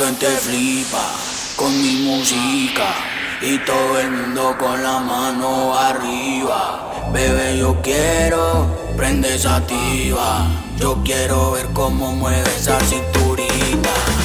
que te flipa con mi música y todo el mundo con la mano arriba. Bebé, yo quiero prende esa tiba. Yo quiero ver cómo mueves esa cinturita.